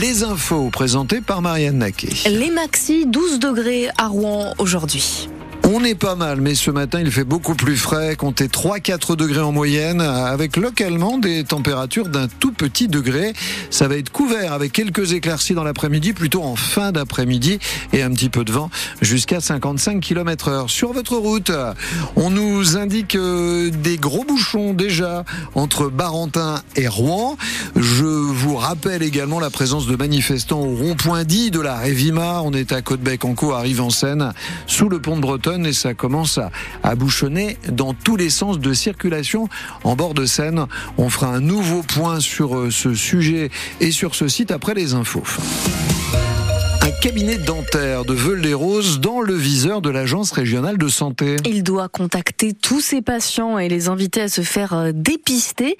Les infos présentées par Marianne Naquet. Les maxi 12 degrés à Rouen aujourd'hui. On est pas mal, mais ce matin il fait beaucoup plus frais, comptez 3-4 degrés en moyenne, avec localement des températures d'un tout petit degré. Ça va être couvert avec quelques éclaircies dans l'après-midi, plutôt en fin d'après-midi, et un petit peu de vent jusqu'à 55 km heure. Sur votre route, on nous indique euh, des gros bouchons déjà entre Barentin et Rouen. Je vous rappelle également la présence de manifestants au rond-point dit de la Révima. On est à Côte-Bec-en-Caux, arrive en Seine, sous le pont de Bretonne et ça commence à, bouchonner dans tous les sens de circulation en bord de Seine. On fera un nouveau point sur euh, ce sujet et sur ce site après les infos cabinet dentaire de Veul-les-Roses dans le viseur de l'Agence régionale de santé. Il doit contacter tous ses patients et les inviter à se faire euh, dépister.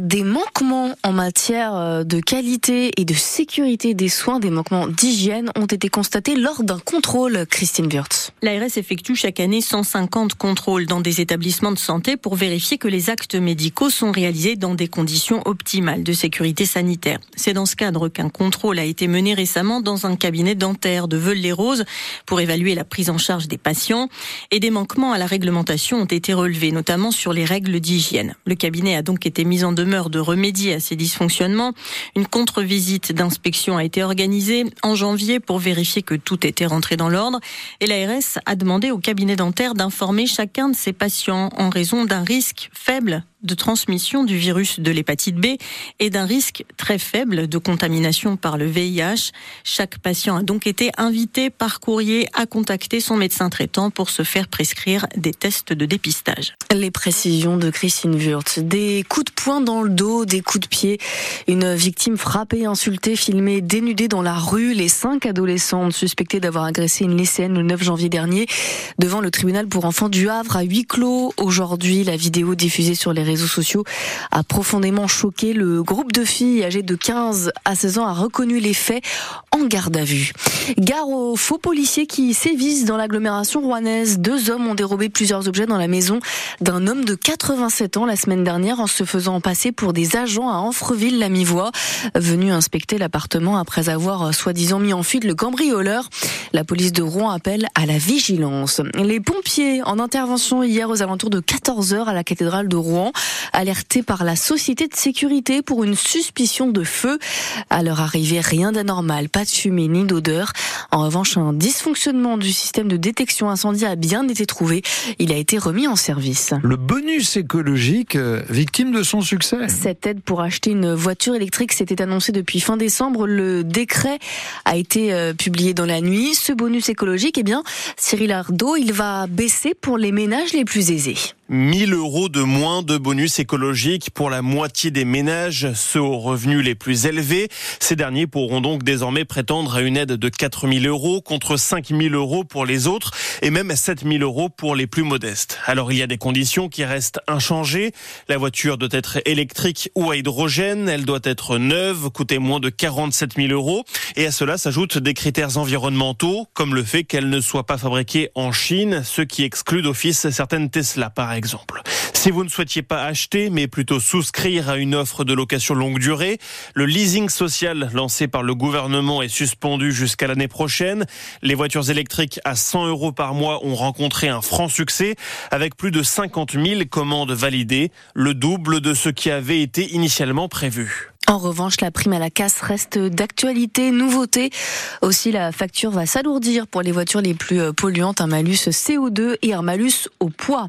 Des manquements en matière euh, de qualité et de sécurité des soins, des manquements d'hygiène ont été constatés lors d'un contrôle, Christine Wirtz. L'ARS effectue chaque année 150 contrôles dans des établissements de santé pour vérifier que les actes médicaux sont réalisés dans des conditions optimales de sécurité sanitaire. C'est dans ce cadre qu'un contrôle a été mené récemment dans un cabinet dentaire de Veul-les-Roses pour évaluer la prise en charge des patients et des manquements à la réglementation ont été relevés, notamment sur les règles d'hygiène. Le cabinet a donc été mis en demeure de remédier à ces dysfonctionnements. Une contre-visite d'inspection a été organisée en janvier pour vérifier que tout était rentré dans l'ordre et l'ARS a demandé au cabinet dentaire d'informer chacun de ses patients en raison d'un risque faible de transmission du virus de l'hépatite B et d'un risque très faible de contamination par le VIH. Chaque patient a donc été invité par courrier à contacter son médecin traitant pour se faire prescrire des tests de dépistage. Les précisions de Christine Wurtz. Des coups de poing dans le dos, des coups de pied. Une victime frappée, insultée, filmée, dénudée dans la rue. Les cinq adolescentes suspectées d'avoir agressé une lycéenne le 9 janvier dernier devant le tribunal pour enfants du Havre à huis clos. Aujourd'hui, la vidéo diffusée sur les réseaux sociaux a profondément choqué. Le groupe de filles âgées de 15 à 16 ans a reconnu les faits en garde à vue. Gare aux faux policiers qui sévissent dans l'agglomération rouennaise. Deux hommes ont dérobé plusieurs objets dans la maison d'un homme de 87 ans la semaine dernière en se faisant passer pour des agents à Anfreville-la-Mivoie, venus inspecter l'appartement après avoir soi-disant mis en fuite le cambrioleur. La police de Rouen appelle à la vigilance. Les pompiers en intervention hier aux alentours de 14h à la cathédrale de Rouen alerté par la société de sécurité pour une suspicion de feu. À leur arrivée, rien d'anormal, pas de fumée ni d'odeur. En revanche, un dysfonctionnement du système de détection incendie a bien été trouvé. Il a été remis en service. Le bonus écologique, euh, victime de son succès. Cette aide pour acheter une voiture électrique s'était annoncée depuis fin décembre. Le décret a été euh, publié dans la nuit. Ce bonus écologique, eh bien, Cyril Ardo, il va baisser pour les ménages les plus aisés. 1000 euros de moins de bonus écologique pour la moitié des ménages, ceux aux revenus les plus élevés. Ces derniers pourront donc désormais prétendre à une aide de 4000 euros contre 5000 euros pour les autres et même 7000 euros pour les plus modestes. Alors il y a des conditions qui restent inchangées. La voiture doit être électrique ou à hydrogène. Elle doit être neuve, coûter moins de 47 000 euros. Et à cela s'ajoutent des critères environnementaux, comme le fait qu'elle ne soit pas fabriquée en Chine, ce qui exclut d'office certaines Tesla par exemple Si vous ne souhaitiez pas acheter, mais plutôt souscrire à une offre de location longue durée, le leasing social lancé par le gouvernement est suspendu jusqu'à l'année prochaine. Les voitures électriques à 100 euros par mois ont rencontré un franc succès avec plus de 50 000 commandes validées, le double de ce qui avait été initialement prévu. En revanche, la prime à la casse reste d'actualité. Nouveauté aussi, la facture va s'alourdir pour les voitures les plus euh, polluantes. Un malus CO2 et un malus au poids.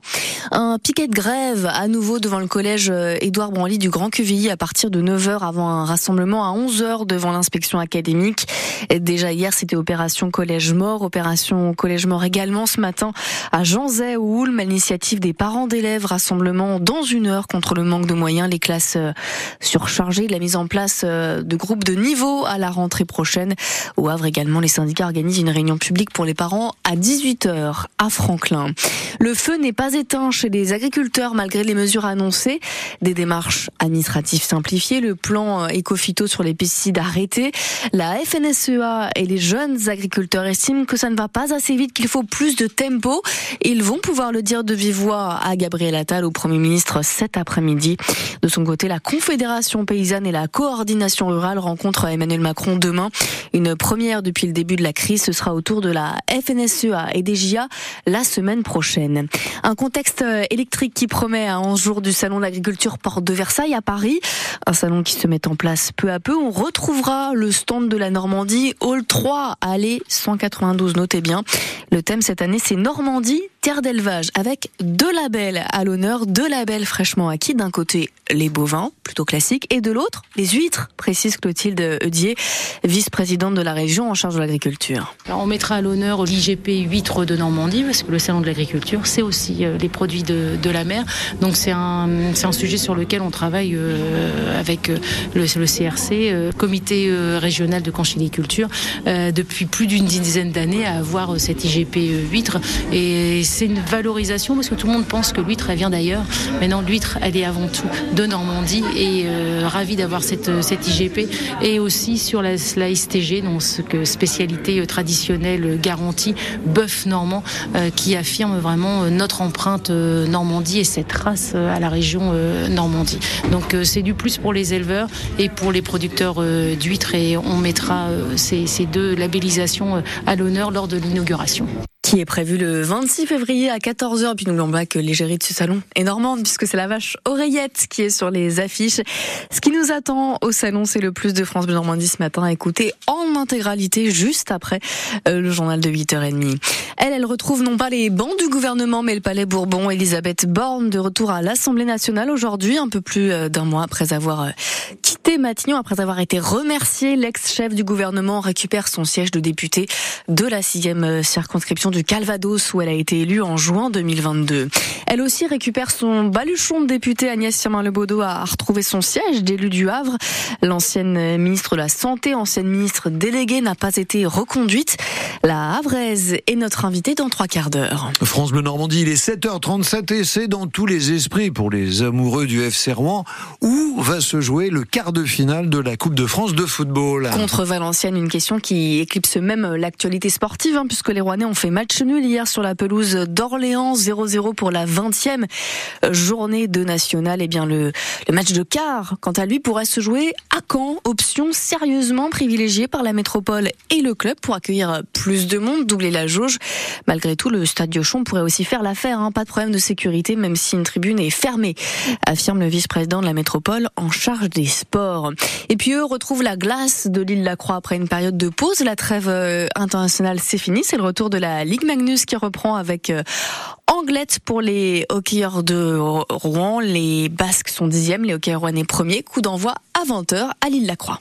Un piquet de grève à nouveau devant le collège euh, Édouard Branly du Grand Quevilly à partir de 9h avant un rassemblement à 11h devant l'inspection académique. Déjà hier, c'était opération collège mort, opération collège mort également ce matin à Janzay ou Ulm, l'initiative des parents d'élèves, rassemblement dans une heure contre le manque de moyens, les classes euh, surchargées, la mise en place euh, de groupes de niveau à la rentrée prochaine. Au Havre également, les syndicats organisent une réunion publique pour les parents à 18h à Franklin. Le feu n'est pas éteint chez les agriculteurs malgré les mesures annoncées. Des démarches administratives simplifiées, le plan éco-phyto sur les pesticides arrêtés. La FNSEA et les jeunes agriculteurs estiment que ça ne va pas assez vite, qu'il faut plus de tempo. Ils vont pouvoir le dire de vive voix à Gabriel Attal, au Premier ministre, cet après-midi. De son côté, la Confédération paysanne et la coordination rurale rencontre Emmanuel Macron demain. Une première depuis le début de la crise, ce sera autour de la FNSEA et des JA la semaine prochaine. Un contexte électrique qui promet à 11 jours du Salon de l'agriculture Porte de Versailles à Paris. Un salon qui se met en place peu à peu. On retrouvera le stand de la Normandie, Hall 3, allée 192, notez bien. Le thème cette année, c'est Normandie, terre d'élevage, avec deux labels à l'honneur, deux labels fraîchement acquis. D'un côté, les bovins, plutôt classiques, et de l'autre, les huîtres, précise Clotilde Eudier, vice-présidente de la région en charge de l'agriculture. On mettra à l'honneur l'IGP huîtres de Normandie, parce que le salon de l'agriculture, c'est aussi euh, les produits de, la mer. Donc c'est un, un, sujet sur lequel on travaille euh, avec euh, le, le CRC, comité régional de conchiliculture, depuis plus d'une dizaine d'années à avoir cette IGP huître. Et c'est une valorisation, parce que tout le monde pense que l'huître, vient d'ailleurs. Mais l'huître, elle est avant tout de Normandie et euh, ravi d'avoir cette, cette IGP et aussi sur la, la STG, donc ce que spécialité euh, traditionnelle euh, garantie bœuf normand euh, qui affirme vraiment notre empreinte Normandie et cette race à la région Normandie. Donc c'est du plus pour les éleveurs et pour les producteurs d'huîtres et on mettra ces, ces deux labellisations à l'honneur lors de l'inauguration qui est prévu le 26 février à 14h. Puis n'oublions pas que l'égérie de ce salon est normande puisque c'est la vache oreillette qui est sur les affiches. Ce qui nous attend au salon, c'est le plus de France Bleu Normandie ce matin à écouter en intégralité juste après euh, le journal de 8h30. Elle, elle retrouve non pas les bancs du gouvernement mais le palais Bourbon. Elisabeth Borne de retour à l'Assemblée nationale aujourd'hui, un peu plus euh, d'un mois après avoir euh, quitté Matignon, après avoir été remercié. L'ex-chef du gouvernement récupère son siège de député de la sixième circonscription du Calvados où elle a été élue en juin 2022. Elle aussi récupère son baluchon de député Agnès Firmin-Lebaudot a retrouvé son siège d'élu du Havre. L'ancienne ministre de la Santé, ancienne ministre déléguée n'a pas été reconduite. La Havraise est notre invitée dans trois quarts d'heure. France Bleu Normandie, il est 7h37 et c'est dans tous les esprits pour les amoureux du FC Rouen où va se jouer le quart de finale de la Coupe de France de football. Contre Valenciennes, une question qui éclipse même l'actualité sportive hein, puisque les Rouennais ont fait match match hier sur la pelouse d'Orléans, 0-0 pour la 20e journée de national. Et eh bien le, match de quart, quant à lui, pourrait se jouer à Caen, option sérieusement privilégiée par la métropole et le club pour accueillir plus de monde, doubler la jauge. Malgré tout, le stade Diochon pourrait aussi faire l'affaire, hein. pas de problème de sécurité, même si une tribune est fermée, affirme le vice-président de la métropole en charge des sports. Et puis eux retrouvent la glace de l'île La-Croix après une période de pause. La trêve euh, internationale, c'est fini, c'est le retour de la Ligue Magnus qui reprend avec euh, Anglette pour les hockeyeurs de Rouen. Les Basques sont dixièmes, les hockeyeurs rouennais premiers. Coup d'envoi à 20h à l'île La Croix.